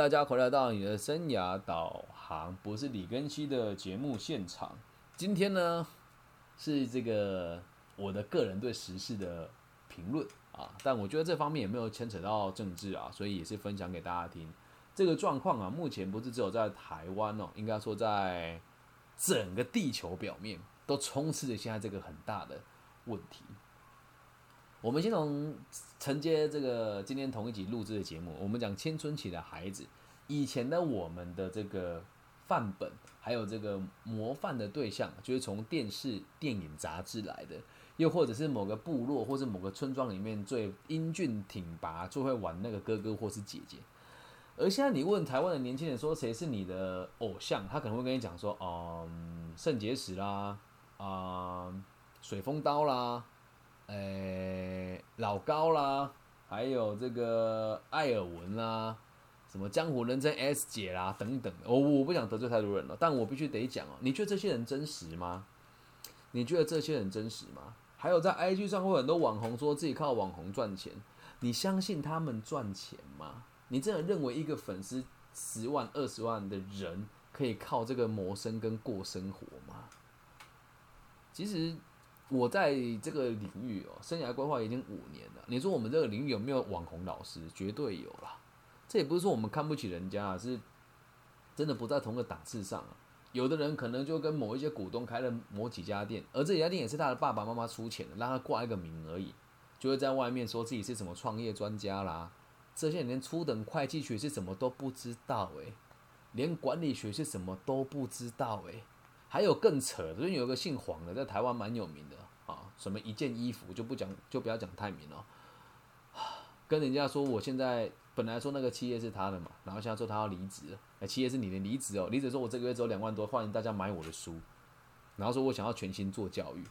大家回来到你的生涯导航，不是李根熙的节目现场。今天呢，是这个我的个人对时事的评论啊，但我觉得这方面也没有牵扯到政治啊，所以也是分享给大家听。这个状况啊，目前不是只有在台湾哦，应该说在整个地球表面都充斥着现在这个很大的问题。我们先从承接这个今天同一集录制的节目，我们讲青春期的孩子，以前的我们的这个范本，还有这个模范的对象，就是从电视、电影、杂志来的，又或者是某个部落或者某个村庄里面最英俊挺拔、最会玩那个哥哥或是姐姐。而现在你问台湾的年轻人说谁是你的偶像，他可能会跟你讲说，嗯，肾结石啦，啊，水风刀啦。诶，老高啦，还有这个艾尔文啦，什么江湖人称 S 姐啦，等等。我我不想得罪太多人了，但我必须得讲哦。你觉得这些人真实吗？你觉得这些人真实吗？还有在 IG 上会很多网红说自己靠网红赚钱，你相信他们赚钱吗？你真的认为一个粉丝十万、二十万的人可以靠这个谋生跟过生活吗？其实。我在这个领域哦，生涯规划已经五年了。你说我们这个领域有没有网红老师？绝对有啦。这也不是说我们看不起人家，是真的不在同个档次上啊。有的人可能就跟某一些股东开了某几家店，而这家店也是他的爸爸妈妈出钱的，让他挂一个名而已，就会在外面说自己是什么创业专家啦。这些人连初等会计学是什么都不知道诶，连管理学是什么都不知道诶。还有更扯，的，就是有个姓黄的，在台湾蛮有名的啊，什么一件衣服就不讲，就不要讲太明了。跟人家说，我现在本来说那个企业是他的嘛，然后现在说他要离职，哎，企业是你的离职哦，离职说我这个月只有两万多，欢迎大家买我的书，然后说我想要全心做教育。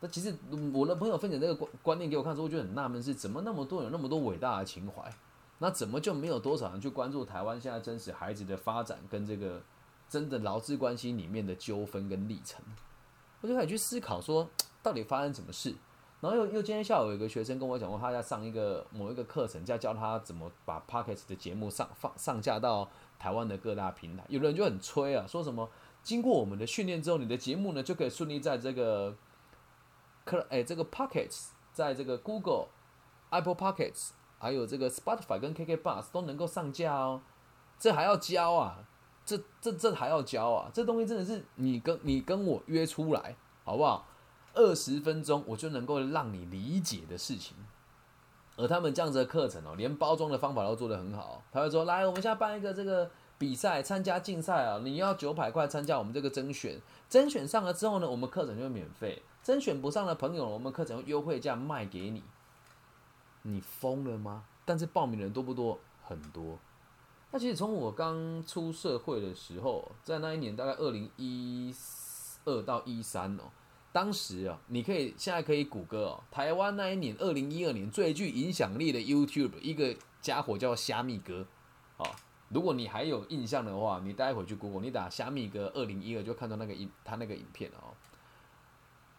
那其实我的朋友分享这个观观念给我看时候，我就很纳闷，是怎么那么多有那么多伟大的情怀，那怎么就没有多少人去关注台湾现在真实孩子的发展跟这个？真的劳资关系里面的纠纷跟历程，我就开始去思考说，到底发生什么事。然后又又今天下午有一个学生跟我讲过，他在上一个某一个课程，在教他怎么把 Pockets 的节目上放上架到台湾的各大平台。有的人就很吹啊，说什么经过我们的训练之后，你的节目呢就可以顺利在这个可哎这个 Pockets，在这个 Google、Apple Pockets，还有这个 Spotify 跟 KK Bus 都能够上架哦。这还要教啊？这这这还要教啊？这东西真的是你跟你跟我约出来，好不好？二十分钟我就能够让你理解的事情。而他们这样子的课程哦，连包装的方法都做得很好。他会说：“来，我们现在办一个这个比赛，参加竞赛啊！你要九百块参加我们这个甄选，甄选上了之后呢，我们课程就会免费；甄选不上的朋友，我们课程用优惠价卖给你。你疯了吗？但是报名的人多不多？很多。”那其实从我刚出社会的时候，在那一年大概二零一二到一三哦，当时啊，你可以现在可以谷歌哦，台湾那一年二零一二年最具影响力的 YouTube 一个家伙叫虾米哥啊，如果你还有印象的话，你待会去 Google，你打虾米哥二零一二就看到那个影他那个影片哦，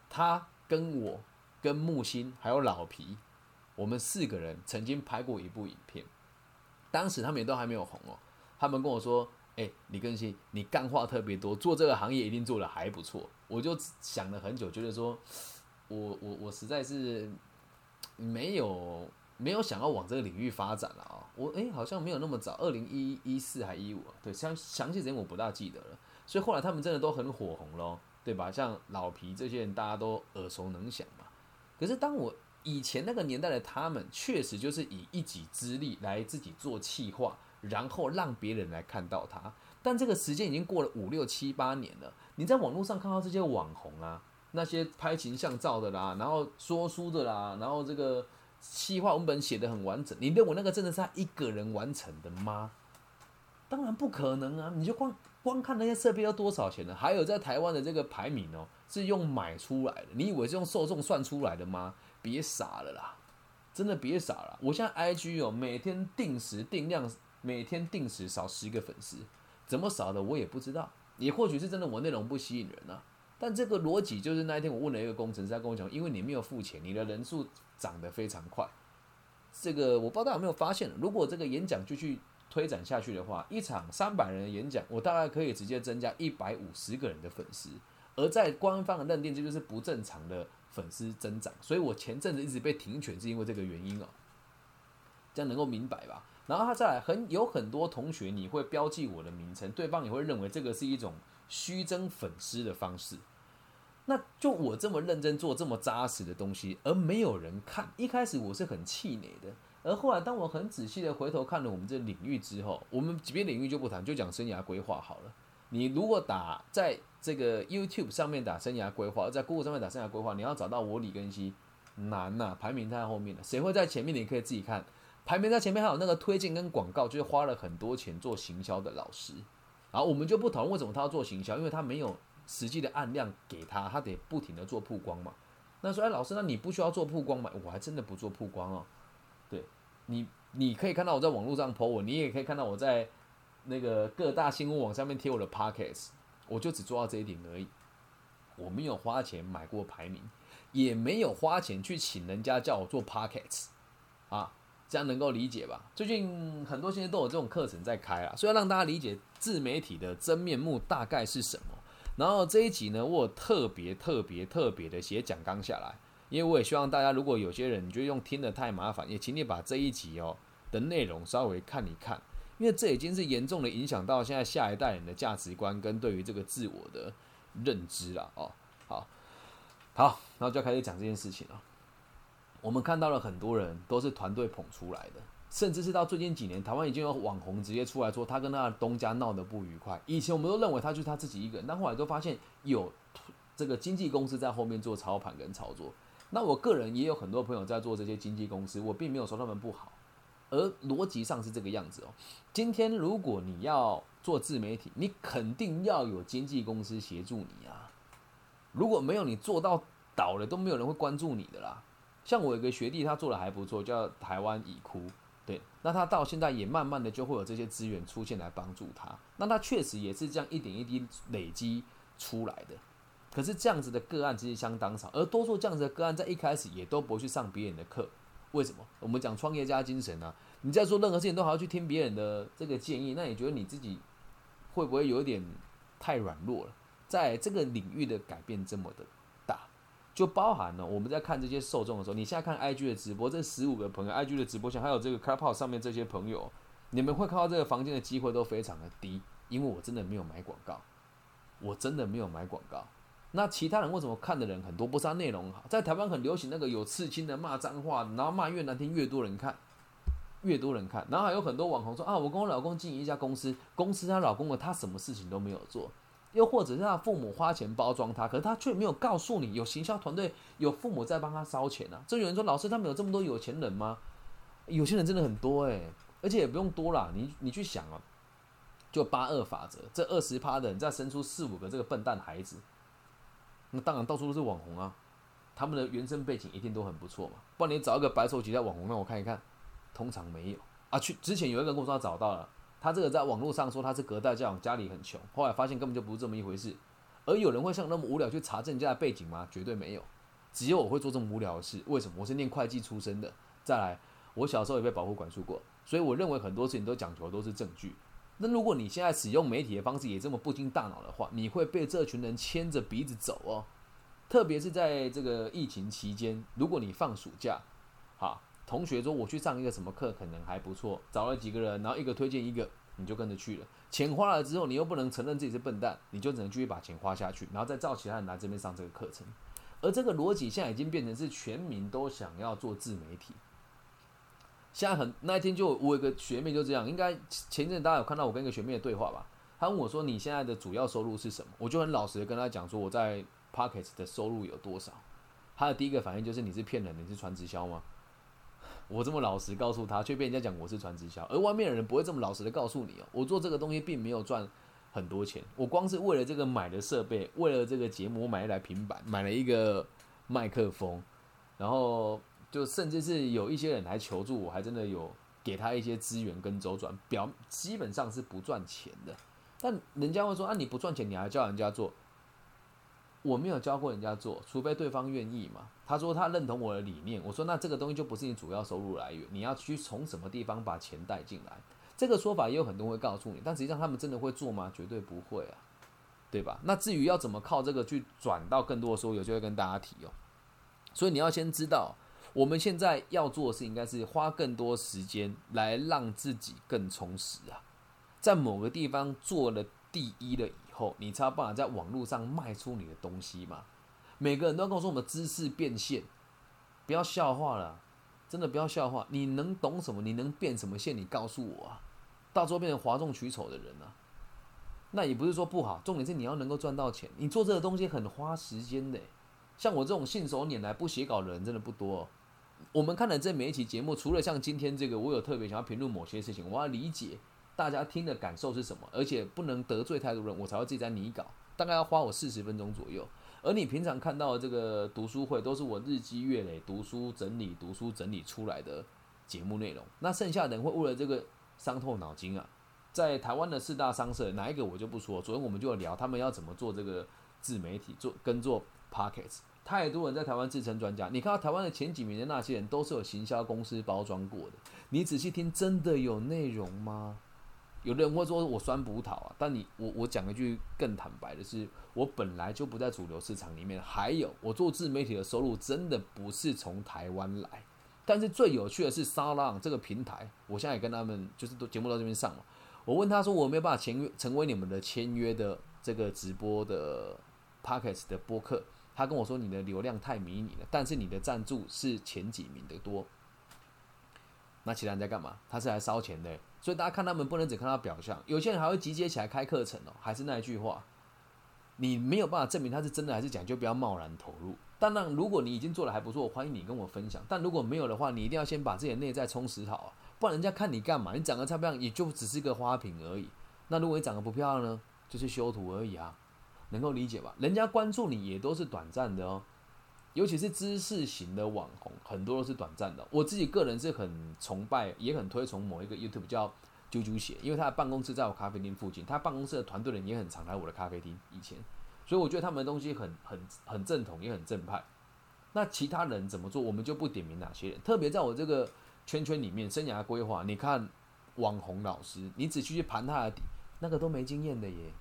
他跟我跟木星还有老皮，我们四个人曾经拍过一部影片。当时他们也都还没有红哦，他们跟我说：“哎，李根新，你干话特别多，做这个行业一定做的还不错。”我就想了很久，觉得说，我我我实在是没有没有想要往这个领域发展了啊！我哎，好像没有那么早，二零一一四还一五，对，详详细时间我不大记得了。所以后来他们真的都很火红咯，对吧？像老皮这些人，大家都耳熟能详嘛。可是当我以前那个年代的他们，确实就是以一己之力来自己做气化，然后让别人来看到他。但这个时间已经过了五六七八年了，你在网络上看到这些网红啊，那些拍形象照的啦，然后说书的啦，然后这个气化文本写的很完整，你认为那个真的是他一个人完成的吗？当然不可能啊！你就光光看那些设备要多少钱呢？还有在台湾的这个排名哦，是用买出来的，你以为是用受众算出来的吗？别傻了啦，真的别傻了！我现在 IG 哦，每天定时定量，每天定时少十个粉丝，怎么少的我也不知道，也或许是真的我内容不吸引人啊。但这个逻辑就是那一天我问了一个工程师，他跟我讲，因为你没有付钱，你的人数涨得非常快。这个我不知道大家有没有发现，如果这个演讲就去推展下去的话，一场三百人的演讲，我大概可以直接增加一百五十个人的粉丝。而在官方的认定，这就是不正常的粉丝增长。所以我前阵子一直被停权，是因为这个原因哦。这样能够明白吧？然后他再来，很有很多同学，你会标记我的名称，对方也会认为这个是一种虚增粉丝的方式。那就我这么认真做这么扎实的东西，而没有人看，一开始我是很气馁的。而后来，当我很仔细的回头看了我们这领域之后，我们别领域就不谈，就讲生涯规划好了。你如果打在这个 YouTube 上面打生涯规划，在 Google 上面打生涯规划，你要找到我李根熙难呐，排名太后面了。谁会在前面？你可以自己看，排名在前面还有那个推荐跟广告，就是花了很多钱做行销的老师。然后我们就不讨论为什么他要做行销，因为他没有实际的案量给他，他得不停的做曝光嘛。那说，哎，老师，那你不需要做曝光吗？我还真的不做曝光哦。对你，你可以看到我在网络上 po 我，你也可以看到我在那个各大新闻网上面贴我的 pockets，我就只做到这一点而已。我没有花钱买过排名，也没有花钱去请人家叫我做 pockets，啊，这样能够理解吧？最近很多现在都有这种课程在开啊，所以让大家理解自媒体的真面目大概是什么。然后这一集呢，我特别特别特别的写讲纲下来。因为我也希望大家，如果有些人你觉得用听的太麻烦，也请你把这一集哦的内容稍微看一看，因为这已经是严重的影响到现在下一代人的价值观跟对于这个自我的认知了哦。好，好，然后就要开始讲这件事情了。我们看到了很多人都是团队捧出来的，甚至是到最近几年，台湾已经有网红直接出来说他跟他的东家闹得不愉快。以前我们都认为他就是他自己一个人，但后来都发现有这个经纪公司在后面做操盘跟操作。那我个人也有很多朋友在做这些经纪公司，我并没有说他们不好，而逻辑上是这个样子哦。今天如果你要做自媒体，你肯定要有经纪公司协助你啊。如果没有，你做到倒了都没有人会关注你的啦。像我有个学弟，他做的还不错，叫台湾已哭，对，那他到现在也慢慢的就会有这些资源出现来帮助他。那他确实也是这样一点一滴累积出来的。可是这样子的个案其实相当少，而多数这样子的个案在一开始也都不去上别人的课。为什么？我们讲创业家精神呢？你在做任何事情都还要去听别人的这个建议，那你觉得你自己会不会有一点太软弱了？在这个领域的改变这么的大，就包含了我们在看这些受众的时候，你现在看 IG 的直播，这十五个朋友 IG 的直播像还有这个 Clubhouse 上面这些朋友，你们会看到这个房间的机会都非常的低，因为我真的没有买广告，我真的没有买广告。那其他人为什么看的人很多？不是他内容好，在台湾很流行那个有刺青的骂脏话，然后骂越难听越多人看，越多人看。然后还有很多网红说啊，我跟我老公经营一家公司，公司他老公的他什么事情都没有做，又或者是他父母花钱包装他，可是他却没有告诉你有行销团队，有父母在帮他烧钱啊。这有人说老师他们有这么多有钱人吗？有钱人真的很多诶，而且也不用多啦，你你去想啊，就八二法则，这二十趴的人再生出四五个这个笨蛋孩子。那当然到处都是网红啊，他们的原生背景一定都很不错嘛。不然你找一个白手起家网红让我看一看，通常没有啊。去之前有一个人跟我说他找到了，他这个在网络上说他是隔代教养，家里很穷，后来发现根本就不是这么一回事。而有人会像那么无聊去查证人家的背景吗？绝对没有。只有我会做这么无聊的事。为什么？我是念会计出身的。再来，我小时候也被保护管束过，所以我认为很多事情都讲求都是证据。那如果你现在使用媒体的方式也这么不经大脑的话，你会被这群人牵着鼻子走哦。特别是在这个疫情期间，如果你放暑假，哈，同学说我去上一个什么课可能还不错，找了几个人，然后一个推荐一个，你就跟着去了。钱花了之后，你又不能承认自己是笨蛋，你就只能继续把钱花下去，然后再照其他人来这边上这个课程。而这个逻辑现在已经变成是全民都想要做自媒体。现在很那一天就我有个学妹就这样，应该前阵大家有看到我跟一个学妹的对话吧？她问我说：“你现在的主要收入是什么？”我就很老实的跟她讲说：“我在 Pockets 的收入有多少？”她的第一个反应就是：“你是骗人的，你是传直销吗？”我这么老实告诉她，却被人家讲我是传直销，而外面的人不会这么老实的告诉你哦。我做这个东西并没有赚很多钱，我光是为了这个买的设备，为了这个节目，我买一台平板，买了一个麦克风，然后。就甚至是有一些人来求助，我还真的有给他一些资源跟周转，表基本上是不赚钱的。但人家会说啊，你不赚钱，你还教人家做？我没有教过人家做，除非对方愿意嘛。他说他认同我的理念，我说那这个东西就不是你主要收入来源，你要去从什么地方把钱带进来？这个说法也有很多人会告诉你，但实际上他们真的会做吗？绝对不会啊，对吧？那至于要怎么靠这个去转到更多的收入，就会跟大家提哦。所以你要先知道，我们现在要做的事应该是花更多时间来让自己更充实啊，在某个地方做了第一了以后，你才有办法在网络上卖出你的东西嘛。每个人都要跟我说我们知识变现，不要笑话了，真的不要笑话。你能懂什么？你能变什么现？你告诉我啊！到时候变成哗众取宠的人啊，那也不是说不好，重点是你要能够赚到钱。你做这个东西很花时间的，像我这种信手拈来不写稿的人真的不多。我们看了这每一期节目，除了像今天这个，我有特别想要评论某些事情，我要理解大家听的感受是什么，而且不能得罪太多人，我才会自己在拟稿，大概要花我四十分钟左右。而你平常看到的这个读书会，都是我日积月累读书整理、读书整理出来的节目内容。那剩下的人会为了这个。伤透脑筋啊！在台湾的四大商社，哪一个我就不说。昨天我们就聊他们要怎么做这个自媒体，做跟做 p o c k e t。太多人在台湾自称专家，你看到台湾的前几名的那些人，都是有行销公司包装过的。你仔细听，真的有内容吗？有的人会说我酸葡萄啊，但你我我讲一句更坦白的是，我本来就不在主流市场里面。还有，我做自媒体的收入真的不是从台湾来。但是最有趣的是沙浪这个平台，我现在也跟他们就是都节目到这边上了。我问他说，我没有办法签约成为你们的签约的这个直播的 p o c k e t 的播客，他跟我说你的流量太迷你了，但是你的赞助是前几名的多。那其他人在干嘛？他是来烧钱的，所以大家看他们不能只看到表象，有些人还会集结起来开课程哦。还是那一句话，你没有办法证明他是真的还是假，就不要贸然投入。当然，如果你已经做的还不错，欢迎你跟我分享。但如果没有的话，你一定要先把自己的内在充实好啊，不然人家看你干嘛？你长得漂亮，也就只是一个花瓶而已。那如果你长得不漂亮呢？就是修图而已啊，能够理解吧？人家关注你也都是短暂的哦，尤其是知识型的网红，很多都是短暂的。我自己个人是很崇拜，也很推崇某一个 YouTube 叫啾啾鞋，因为他的办公室在我咖啡厅附近，他办公室的团队人也很常来我的咖啡厅。以前。所以我觉得他们的东西很很很正统，也很正派。那其他人怎么做，我们就不点名哪些人。特别在我这个圈圈里面，生涯规划，你看网红老师，你仔细去盘他的底，那个都没经验的耶，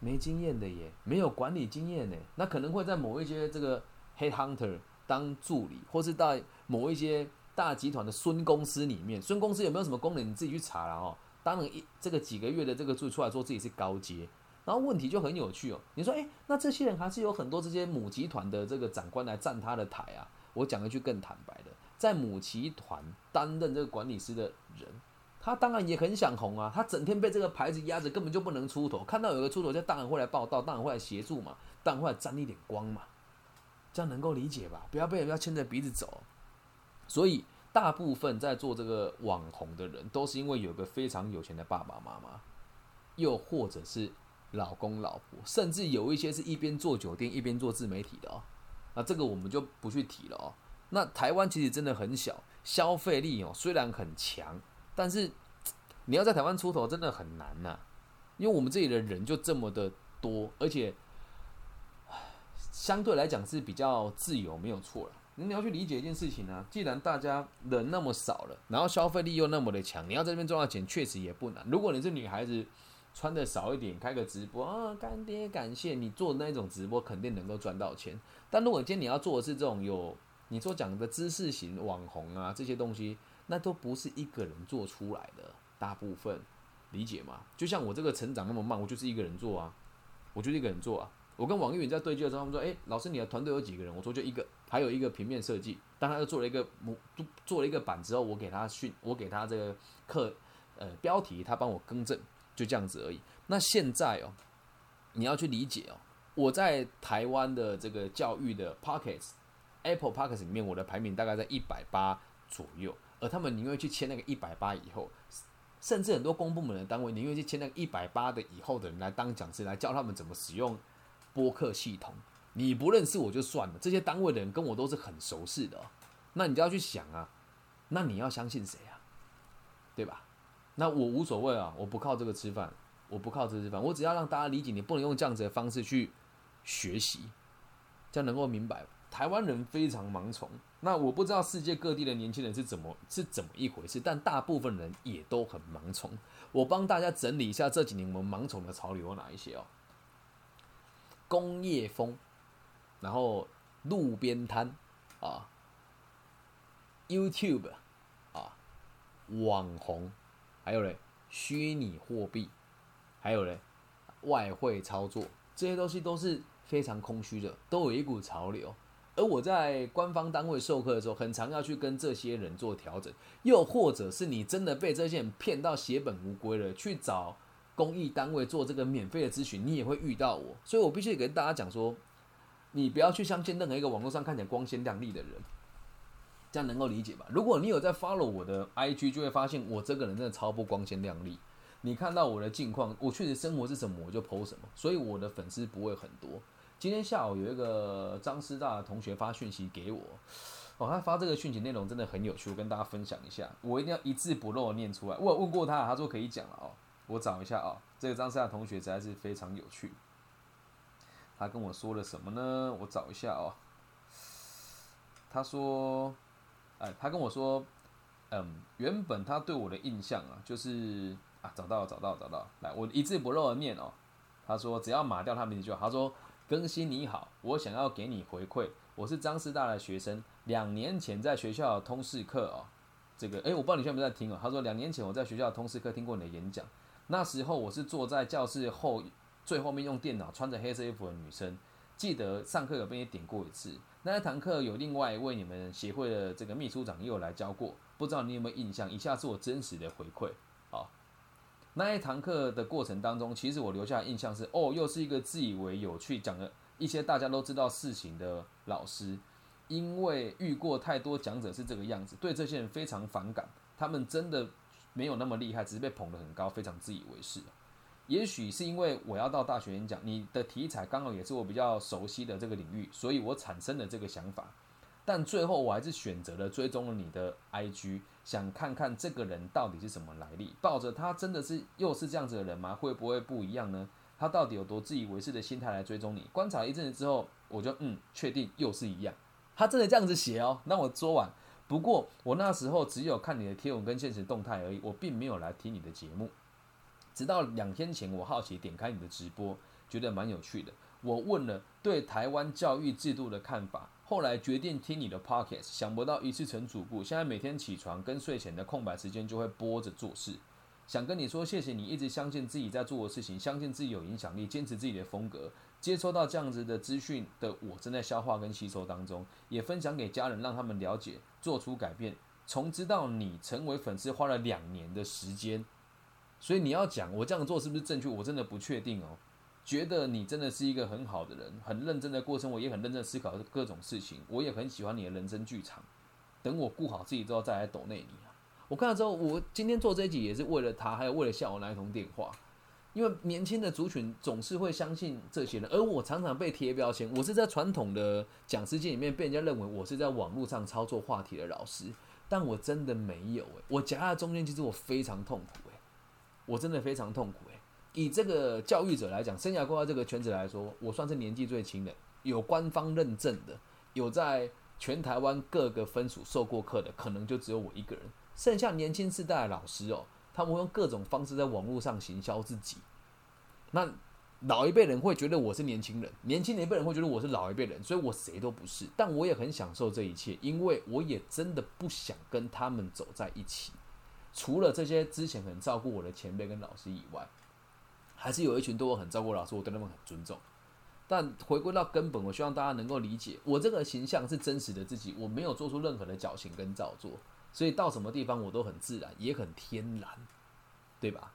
没经验的耶，没有管理经验呢。那可能会在某一些这个 head hunter 当助理，或是在某一些大集团的孙公司里面，孙公司有没有什么功能，你自己去查了哦。当了一这个几个月的这个助理出来说自己是高阶。然后问题就很有趣哦，你说，诶，那这些人还是有很多这些母集团的这个长官来站他的台啊？我讲一句更坦白的，在母集团担任这个管理师的人，他当然也很想红啊，他整天被这个牌子压着，根本就不能出头。看到有个出头，就当然会来报道，当然会来协助嘛，当然会来沾一点光嘛，这样能够理解吧？不要被人家牵着鼻子走。所以，大部分在做这个网红的人，都是因为有个非常有钱的爸爸妈妈，又或者是。老公老婆，甚至有一些是一边做酒店一边做自媒体的哦，那这个我们就不去提了哦。那台湾其实真的很小，消费力哦虽然很强，但是你要在台湾出头真的很难呐，因为我们这里的人就这么的多，而且相对来讲是比较自由，没有错了。你要去理解一件事情呢，既然大家人那么少了，然后消费力又那么的强，你要在这边赚到钱确实也不难。如果你是女孩子。穿的少一点，开个直播啊，干爹感谢你做那种直播，肯定能够赚到钱。但如果今天你要做的是这种有你所讲的知识型网红啊，这些东西，那都不是一个人做出来的，大部分理解吗？就像我这个成长那么慢，我就是一个人做啊，我就一个人做啊。我跟网易云在对接的时候，他们说：“哎，老师，你的团队有几个人？”我说：“就一个，还有一个平面设计。”当他又做了一个模，做了一个版之后，我给他训，我给他这个课，呃，标题他帮我更正。就这样子而已。那现在哦，你要去理解哦，我在台湾的这个教育的 Pockets，Apple Pockets 里面，我的排名大概在一百八左右。而他们宁愿去签那个一百八以后，甚至很多公部门的单位宁愿去签那个一百八的以后的人来当讲师，来教他们怎么使用播客系统。你不认识我就算了，这些单位的人跟我都是很熟识的。那你就要去想啊，那你要相信谁啊？对吧？那我无所谓啊，我不靠这个吃饭，我不靠这吃饭，我只要让大家理解，你不能用这样子的方式去学习，这样能够明白。台湾人非常盲从。那我不知道世界各地的年轻人是怎么是怎么一回事，但大部分人也都很盲从。我帮大家整理一下这几年我们盲从的潮流有哪一些哦。工业风，然后路边摊啊，YouTube 啊，网红，还有嘞虚拟货币，还有嘞外汇操作，这些东西都是非常空虚的，都有一股潮流。而我在官方单位授课的时候，很常要去跟这些人做调整，又或者是你真的被这些人骗到血本无归了，去找公益单位做这个免费的咨询，你也会遇到我。所以我必须跟大家讲说，你不要去相信任何一个网络上看起来光鲜亮丽的人，这样能够理解吧？如果你有在 follow 我的 IG，就会发现我这个人真的超不光鲜亮丽。你看到我的近况，我确实生活是什么，我就 po 什么，所以我的粉丝不会很多。今天下午有一个张师大的同学发讯息给我，哦，他发这个讯息内容真的很有趣，我跟大家分享一下，我一定要一字不漏的念出来。我有问过他，他说可以讲了哦，我找一下哦，这个张师大同学实在是非常有趣，他跟我说了什么呢？我找一下哦，他说，哎，他跟我说，嗯，原本他对我的印象啊，就是啊，找到了，找到，了，找到，了，来，我一字不漏的念哦，他说只要码掉他名字就好，他说。更新你好，我想要给你回馈。我是张师大的学生，两年前在学校通识课哦，这个诶，我不知道你现在有没有在听哦。他说两年前我在学校通识课听过你的演讲，那时候我是坐在教室后最后面用电脑，穿着黑色衣服的女生。记得上课有被你点过一次，那一堂课有另外一位你们协会的这个秘书长也有来教过，不知道你有没有印象？以下是我真实的回馈。那一堂课的过程当中，其实我留下的印象是，哦，又是一个自以为有趣，讲了一些大家都知道事情的老师。因为遇过太多讲者是这个样子，对这些人非常反感。他们真的没有那么厉害，只是被捧得很高，非常自以为是。也许是因为我要到大学演讲，你的题材刚好也是我比较熟悉的这个领域，所以我产生了这个想法。但最后我还是选择了追踪了你的 IG，想看看这个人到底是什么来历，抱着他真的是又是这样子的人吗？会不会不一样呢？他到底有多自以为是的心态来追踪你？观察一阵子之后，我就嗯，确定又是一样。他真的这样子写哦。那我说完，不过我那时候只有看你的贴文跟现实动态而已，我并没有来听你的节目。直到两天前，我好奇点开你的直播，觉得蛮有趣的。我问了对台湾教育制度的看法。后来决定听你的 podcast，想不到一次成主顾。现在每天起床跟睡前的空白时间就会播着做事。想跟你说，谢谢你一直相信自己在做的事情，相信自己有影响力，坚持自己的风格。接收到这样子的资讯的我，正在消化跟吸收当中，也分享给家人，让他们了解，做出改变。从知道你成为粉丝花了两年的时间，所以你要讲我这样做是不是正确？我真的不确定哦。觉得你真的是一个很好的人，很认真的过生活，也很认真思考各种事情。我也很喜欢你的人生剧场。等我顾好自己之后再来抖内你啊！我看了之后，我今天做这一集也是为了他，还有为了下午那一通电话。因为年轻的族群总是会相信这些人，而我常常被贴标签。我是在传统的讲师界里面被人家认为我是在网络上操作话题的老师，但我真的没有诶，我夹在中间，其实我非常痛苦诶，我真的非常痛苦。以这个教育者来讲，生涯规划这个圈子来说，我算是年纪最轻的，有官方认证的，有在全台湾各个分署受过课的，可能就只有我一个人。剩下年轻世代的老师哦，他们会用各种方式在网络上行销自己。那老一辈人会觉得我是年轻人，年轻的一辈人会觉得我是老一辈人，所以我谁都不是。但我也很享受这一切，因为我也真的不想跟他们走在一起。除了这些之前很照顾我的前辈跟老师以外。还是有一群对我很照顾老师，我对他们很尊重。但回归到根本，我希望大家能够理解，我这个形象是真实的自己，我没有做出任何的矫情跟造作，所以到什么地方我都很自然，也很天然，对吧？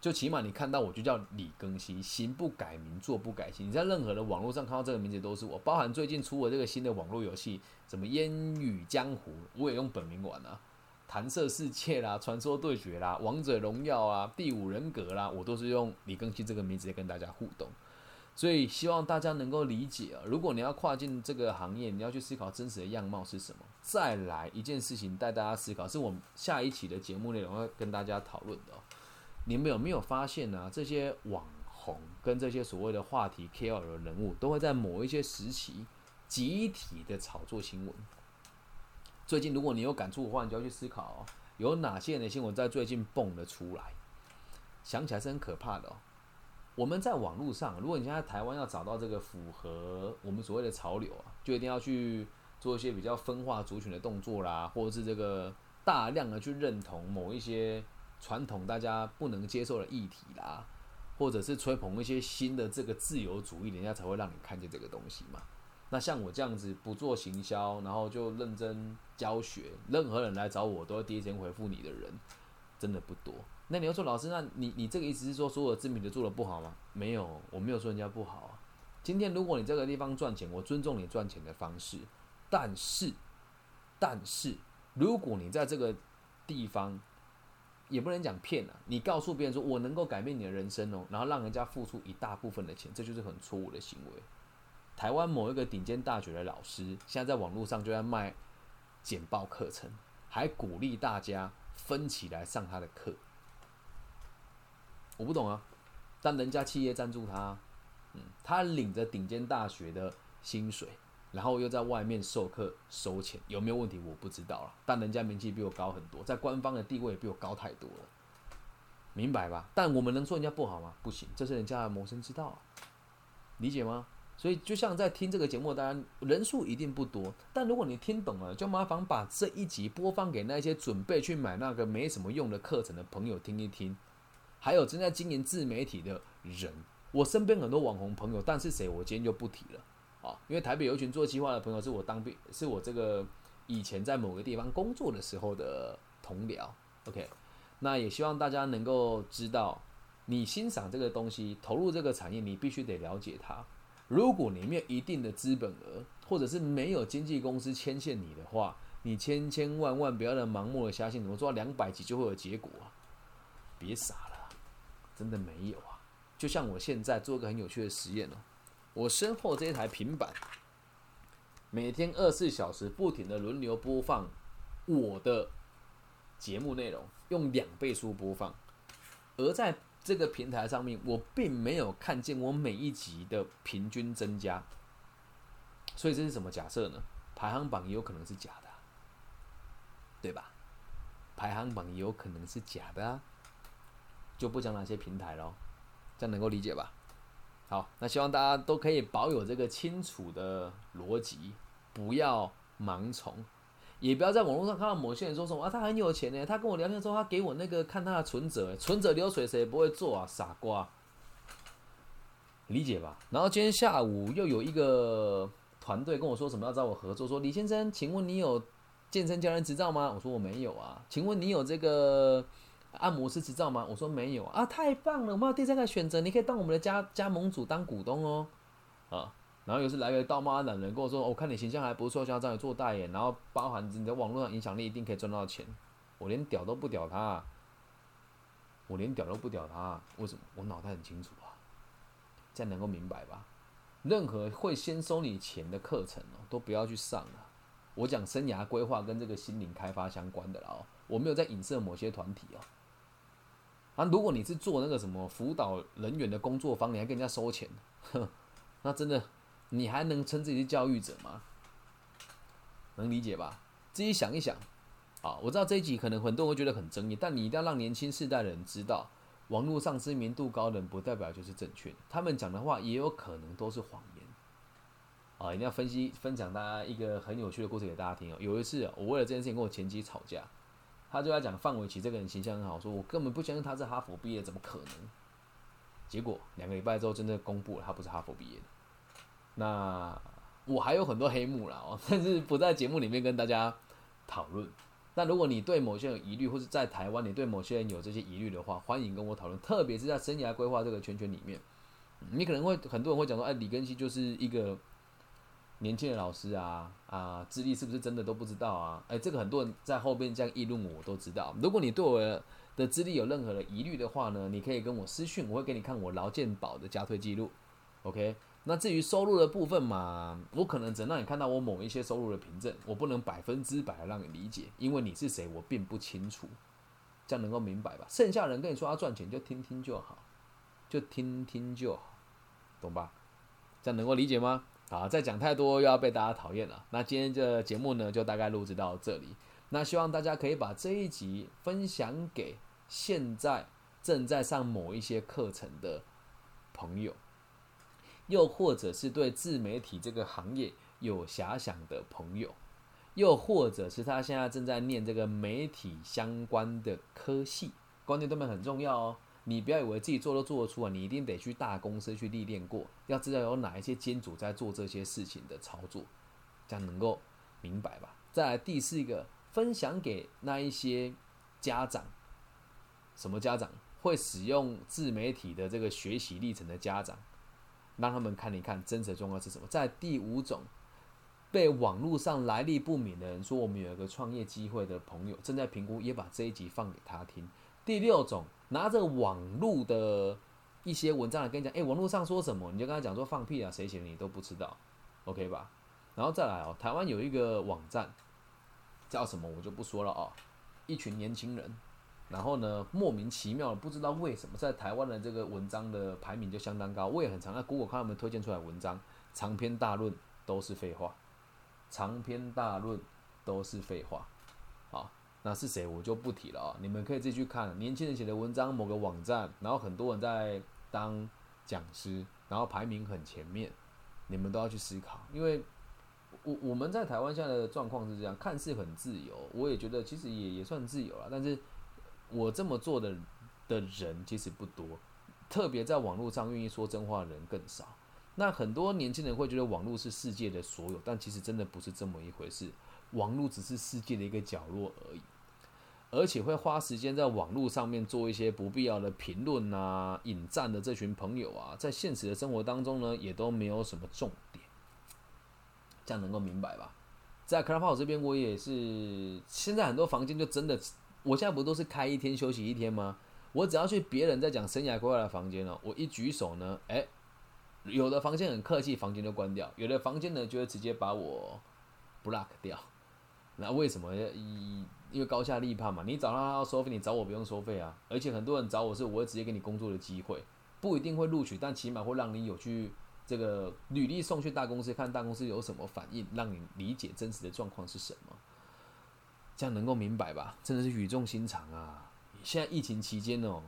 就起码你看到我就叫李更新，行不改名，坐不改姓。你在任何的网络上看到这个名字都是我，包含最近出了这个新的网络游戏，什么烟雨江湖，我也用本名玩啊。弹射世界啦，传说对决啦，王者荣耀啊，第五人格啦，我都是用李更新这个名字在跟大家互动，所以希望大家能够理解啊。如果你要跨进这个行业，你要去思考真实的样貌是什么。再来一件事情带大家思考，是我们下一期的节目内容要跟大家讨论的。你们有没有发现呢？这些网红跟这些所谓的话题 KOL 人物，都会在某一些时期集体的炒作新闻。最近如果你有感触的话，你就要去思考哦，有哪些的新闻在最近蹦了出来？想起来是很可怕的哦。我们在网络上，如果你现在台湾要找到这个符合我们所谓的潮流啊，就一定要去做一些比较分化族群的动作啦，或者是这个大量的去认同某一些传统大家不能接受的议题啦，或者是吹捧一些新的这个自由主义，人家才会让你看见这个东西嘛。那像我这样子不做行销，然后就认真教学，任何人来找我都会第一时间回复你的人，真的不多。那你要说老师，那你你这个意思是说所有知名的做的不好吗？没有，我没有说人家不好啊。今天如果你这个地方赚钱，我尊重你赚钱的方式。但是，但是如果你在这个地方，也不能讲骗啊，你告诉别人说我能够改变你的人生哦，然后让人家付出一大部分的钱，这就是很错误的行为。台湾某一个顶尖大学的老师，现在在网络上就在卖简报课程，还鼓励大家分起来上他的课。我不懂啊，但人家企业赞助他，嗯，他领着顶尖大学的薪水，然后又在外面授课收钱，有没有问题我不知道了。但人家名气比我高很多，在官方的地位比我高太多了，明白吧？但我们能说人家不好吗？不行，这是人家的谋生之道，理解吗？所以就像在听这个节目，当然人数一定不多，但如果你听懂了，就麻烦把这一集播放给那些准备去买那个没什么用的课程的朋友听一听。还有正在经营自媒体的人，我身边很多网红朋友，但是谁我今天就不提了啊，因为台北有一群做计划的朋友，是我当兵，是我这个以前在某个地方工作的时候的同僚。OK，那也希望大家能够知道，你欣赏这个东西，投入这个产业，你必须得了解它。如果你没有一定的资本额，或者是没有经纪公司牵线你的话，你千千万万不要的盲目的相信，怎么做到两百集就会有结果啊？别傻了。真的没有啊！就像我现在做个很有趣的实验哦，我身后这一台平板，每天二十四小时不停的轮流播放我的节目内容，用两倍速播放。而在这个平台上面，我并没有看见我每一集的平均增加。所以这是什么假设呢？排行榜也有可能是假的，对吧？排行榜也有可能是假的。就不讲哪些平台咯，这样能够理解吧？好，那希望大家都可以保有这个清楚的逻辑，不要盲从，也不要在网络上看到某些人说什么啊，他很有钱呢，他跟我聊天的时候，他给我那个看他的存折，存折流水谁不会做啊？傻瓜，理解吧？然后今天下午又有一个团队跟我说什么要找我合作，说李先生，请问你有健身教练执照吗？我说我没有啊，请问你有这个？按摩师执照吗？我说没有啊，太棒了！我们有第三个选择，你可以当我们的加加盟主当股东哦，啊，然后又是来个道貌岸然人跟我说，我看你形象还不错，想要找你做代言，然后包含你的网络上影响力，一定可以赚到钱。我连屌都不屌他，我连屌都不屌他，为什么？我脑袋很清楚啊，这样能够明白吧？任何会先收你钱的课程哦，都不要去上了。我讲生涯规划跟这个心灵开发相关的哦，我没有在影射某些团体哦。啊，如果你是做那个什么辅导人员的工作坊，你还跟人家收钱，哼，那真的，你还能称自己是教育者吗？能理解吧？自己想一想。啊，我知道这一集可能很多人会觉得很争议，但你一定要让年轻世代的人知道，网络上知名度高的人不代表就是正确的，他们讲的话也有可能都是谎言。啊，一定要分析分享大家一个很有趣的故事给大家听哦。有一次，我为了这件事情跟我前妻吵架。他就在讲范玮琪这个人形象很好，说我根本不相信他是哈佛毕业，怎么可能？结果两个礼拜之后，真的公布了他不是哈佛毕业的。那我还有很多黑幕了哦，但是不在节目里面跟大家讨论。那如果你对某些人疑虑，或者在台湾你对某些人有这些疑虑的话，欢迎跟我讨论。特别是在生涯规划这个圈圈里面，你可能会很多人会讲说，哎，李根熙就是一个。年轻的老师啊啊，资历是不是真的都不知道啊？哎，这个很多人在后边这样议论我，我都知道。如果你对我的资历有任何的疑虑的话呢，你可以跟我私讯，我会给你看我劳健保的加退记录。OK，那至于收入的部分嘛，我可能只能让你看到我某一些收入的凭证，我不能百分之百的让你理解，因为你是谁，我并不清楚。这样能够明白吧？剩下人跟你说要赚钱，就听听就好，就听听就好，懂吧？这样能够理解吗？好，再讲太多又要被大家讨厌了。那今天这节目呢，就大概录制到这里。那希望大家可以把这一集分享给现在正在上某一些课程的朋友，又或者是对自媒体这个行业有遐想的朋友，又或者是他现在正在念这个媒体相关的科系，观念都没很重要哦。你不要以为自己做都做得出啊，你一定得去大公司去历练过，要知道有哪一些监主在做这些事情的操作，这样能够明白吧。再来第四个，分享给那一些家长，什么家长会使用自媒体的这个学习历程的家长，让他们看一看真实状况是什么。在第五种，被网络上来历不明的人说我们有一个创业机会的朋友正在评估，也把这一集放给他听。第六种。拿着网络的一些文章来跟你讲，哎，网络上说什么，你就跟他讲说放屁啊，谁写的你都不知道，OK 吧？然后再来哦，台湾有一个网站叫什么，我就不说了哦。一群年轻人，然后呢，莫名其妙的不知道为什么，在台湾的这个文章的排名就相当高。我也很常在 Google 看他们推荐出来文章，长篇大论都是废话，长篇大论都是废话，好。那是谁？我就不提了啊！你们可以自己去看年轻人写的文章，某个网站，然后很多人在当讲师，然后排名很前面，你们都要去思考。因为我我们在台湾现在的状况是这样，看似很自由，我也觉得其实也也算自由了。但是我这么做的的人其实不多，特别在网络上愿意说真话的人更少。那很多年轻人会觉得网络是世界的所有，但其实真的不是这么一回事，网络只是世界的一个角落而已。而且会花时间在网络上面做一些不必要的评论啊、引战的这群朋友啊，在现实的生活当中呢，也都没有什么重点，这样能够明白吧？在 Clubhouse 这边，我也是现在很多房间就真的，我现在不都是开一天休息一天吗？我只要去别人在讲生涯规划的房间了，我一举手呢，哎，有的房间很客气，房间就关掉；有的房间呢，就会直接把我 block 掉。那为什么？一因为高下立判嘛。你找他要收费，你找我不用收费啊。而且很多人找我是，我会直接给你工作的机会，不一定会录取，但起码会让你有去这个履历送去大公司，看大公司有什么反应，让你理解真实的状况是什么，这样能够明白吧？真的是语重心长啊！现在疫情期间哦。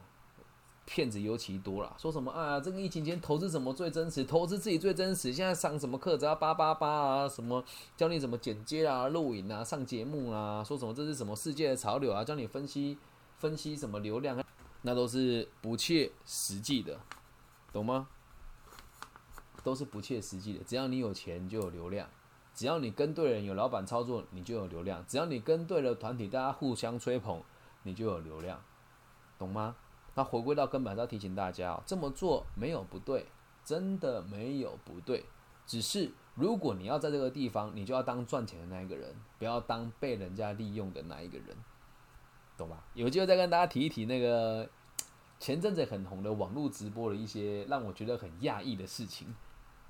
骗子尤其多了，说什么啊？这个疫情间投资怎么最真实？投资自己最真实。现在上什么课只要八八八啊？什么教你怎么剪接啊、录影啊、上节目啊？说什么这是什么世界的潮流啊？教你分析分析什么流量，那都是不切实际的，懂吗？都是不切实际的。只要你有钱就有流量，只要你跟对人有老板操作，你就有流量。只要你跟对了团体，大家互相吹捧，你就有流量，懂吗？那回归到根本，要提醒大家哦，这么做没有不对，真的没有不对。只是如果你要在这个地方，你就要当赚钱的那一个人，不要当被人家利用的那一个人，懂吧？有机会再跟大家提一提那个前阵子很红的网络直播的一些让我觉得很讶异的事情。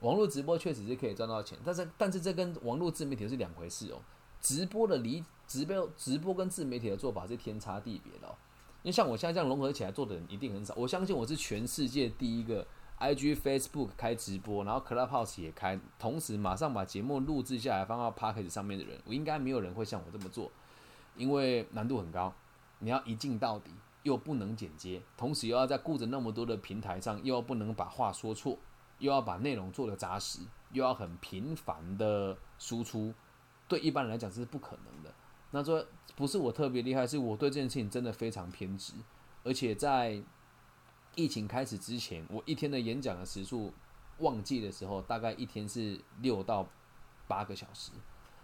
网络直播确实是可以赚到钱，但是但是这跟网络自媒体是两回事哦。直播的离直播直播跟自媒体的做法是天差地别的哦。因为像我现在这样融合起来做的人一定很少，我相信我是全世界第一个 IG、Facebook 开直播，然后 Clubhouse 也开，同时马上把节目录制下来放到 p a c k a g e 上面的人，我应该没有人会像我这么做，因为难度很高，你要一镜到底，又不能剪接，同时又要在顾着那么多的平台上，又要不能把话说错，又要把内容做的扎实，又要很频繁的输出，对一般人来讲这是不可能的。那说不是我特别厉害，是我对这件事情真的非常偏执，而且在疫情开始之前，我一天的演讲的时数，旺季的时候大概一天是六到八个小时，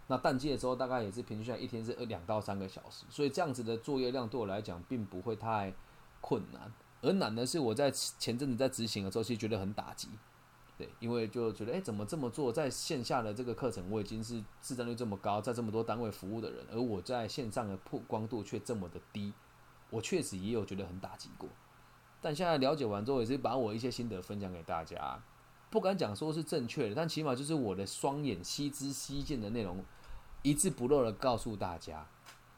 那淡季的时候大概也是平均下来一天是两到三个小时，所以这样子的作业量对我来讲并不会太困难，而难的是我在前阵子在执行的时候，其实觉得很打击。因为就觉得，哎，怎么这么做？在线下的这个课程，我已经是市占率这么高，在这么多单位服务的人，而我在线上的曝光度却这么的低，我确实也有觉得很打击过。但现在了解完之后，也是把我一些心得分享给大家，不敢讲说是正确的，但起码就是我的双眼悉知悉见的内容，一字不漏的告诉大家。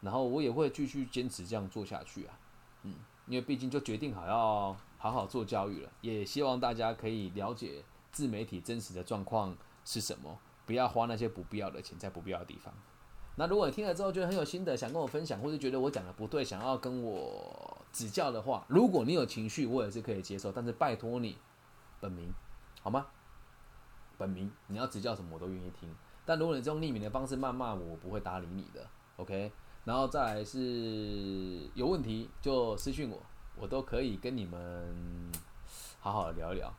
然后我也会继续坚持这样做下去啊，嗯，因为毕竟就决定好要好好做教育了，也希望大家可以了解。自媒体真实的状况是什么，不要花那些不必要的钱在不必要的地方。那如果你听了之后觉得很有心得，想跟我分享，或者觉得我讲的不对，想要跟我指教的话，如果你有情绪，我也是可以接受。但是拜托你，本名好吗？本名你要指教什么我都愿意听。但如果你这种匿名的方式谩骂我，我不会搭理你的。OK，然后再来是有问题就私信我，我都可以跟你们好好聊一聊。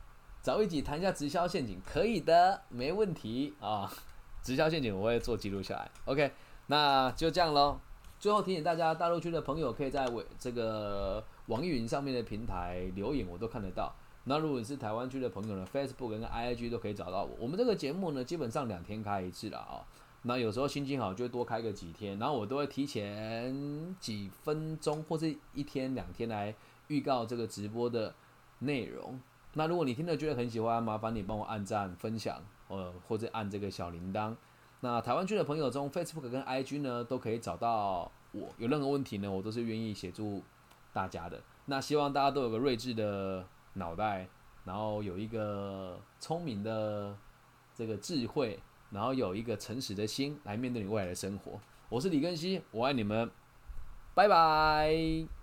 找一起谈一下直销陷阱，可以的，没问题啊。直销陷阱我会做记录下来。OK。那就这样喽。最后提醒大家，大陆区的朋友可以在我这个网易云上面的平台留言，我都看得到。那如果是台湾区的朋友呢，Facebook 跟 IG 都可以找到我。我们这个节目呢，基本上两天开一次了啊。那有时候心情好就会多开个几天，然后我都会提前几分钟或者一天两天来预告这个直播的内容。那如果你听了觉得很喜欢，麻烦你帮我按赞、分享，呃，或者按这个小铃铛。那台湾区的朋友中，Facebook 跟 IG 呢都可以找到我。有任何问题呢，我都是愿意协助大家的。那希望大家都有个睿智的脑袋，然后有一个聪明的这个智慧，然后有一个诚实的心来面对你未来的生活。我是李根熙，我爱你们，拜拜。